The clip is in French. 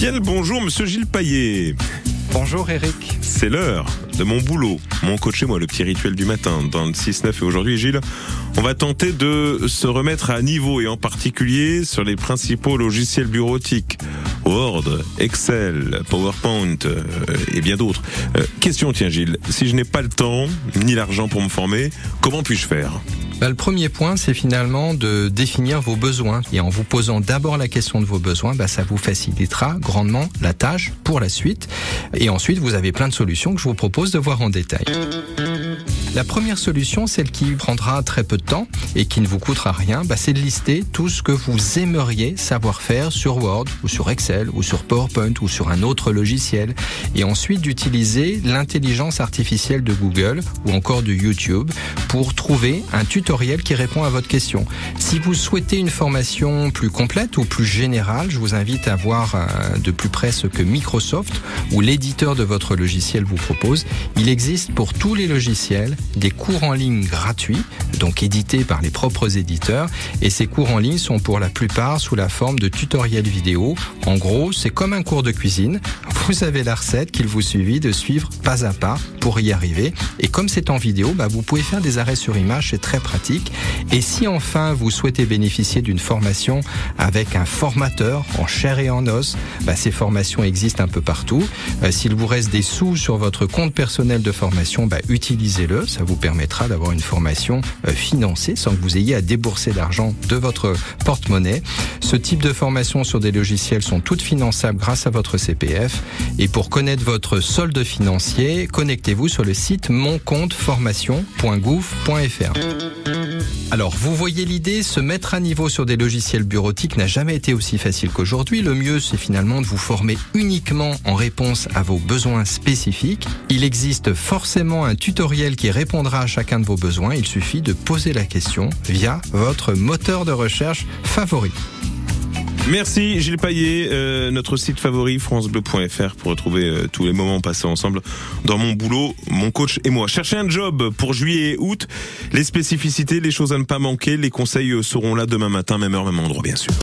Bien le bonjour, monsieur Gilles Paillet. Bonjour Eric. C'est l'heure de mon boulot, mon coach et moi, le petit rituel du matin dans le 6-9. Et aujourd'hui, Gilles, on va tenter de se remettre à niveau et en particulier sur les principaux logiciels bureautiques. Word, Excel, PowerPoint euh, et bien d'autres. Euh, question, tiens Gilles, si je n'ai pas le temps ni l'argent pour me former, comment puis-je faire? Bah, le premier point, c'est finalement de définir vos besoins. Et en vous posant d'abord la question de vos besoins, bah, ça vous facilitera grandement la tâche pour la suite. Et ensuite, vous avez plein de solutions que je vous propose de voir en détail. La première solution, celle qui prendra très peu de temps et qui ne vous coûtera rien, bah, c'est de lister tout ce que vous aimeriez savoir faire sur Word ou sur Excel ou sur PowerPoint ou sur un autre logiciel et ensuite d'utiliser l'intelligence artificielle de Google ou encore de YouTube pour trouver un tutoriel qui répond à votre question. Si vous souhaitez une formation plus complète ou plus générale, je vous invite à voir euh, de plus près ce que Microsoft ou l'éditeur de votre logiciel vous propose. Il existe pour tous les logiciels des cours en ligne gratuits, donc édités par les propres éditeurs, et ces cours en ligne sont pour la plupart sous la forme de tutoriels vidéo. En gros, c'est comme un cours de cuisine. Vous avez la recette qu'il vous suffit de suivre pas à pas pour y arriver. Et comme c'est en vidéo, bah, vous pouvez faire des arrêts sur image, c'est très pratique. Et si enfin vous souhaitez bénéficier d'une formation avec un formateur en chair et en os, bah, ces formations existent un peu partout. Euh, s'il vous reste des sous sur votre compte personnel de formation, bah, utilisez-le ça vous permettra d'avoir une formation euh, financée sans que vous ayez à débourser d'argent de votre porte-monnaie. Ce type de formation sur des logiciels sont toutes finançables grâce à votre CPF. Et pour connaître votre solde financier, connectez-vous sur le site moncompteformation.gouv.fr. Alors, vous voyez l'idée, se mettre à niveau sur des logiciels bureautiques n'a jamais été aussi facile qu'aujourd'hui. Le mieux, c'est finalement de vous former uniquement en réponse à vos besoins spécifiques. Il existe forcément un tutoriel qui répondra à chacun de vos besoins. Il suffit de poser la question via votre moteur de recherche favori. Merci Gilles Paillet, euh, notre site favori francebleu.fr pour retrouver euh, tous les moments passés ensemble dans mon boulot, mon coach et moi. Cherchez un job pour juillet et août, les spécificités, les choses à ne pas manquer, les conseils euh, seront là demain matin, même heure, même endroit bien sûr.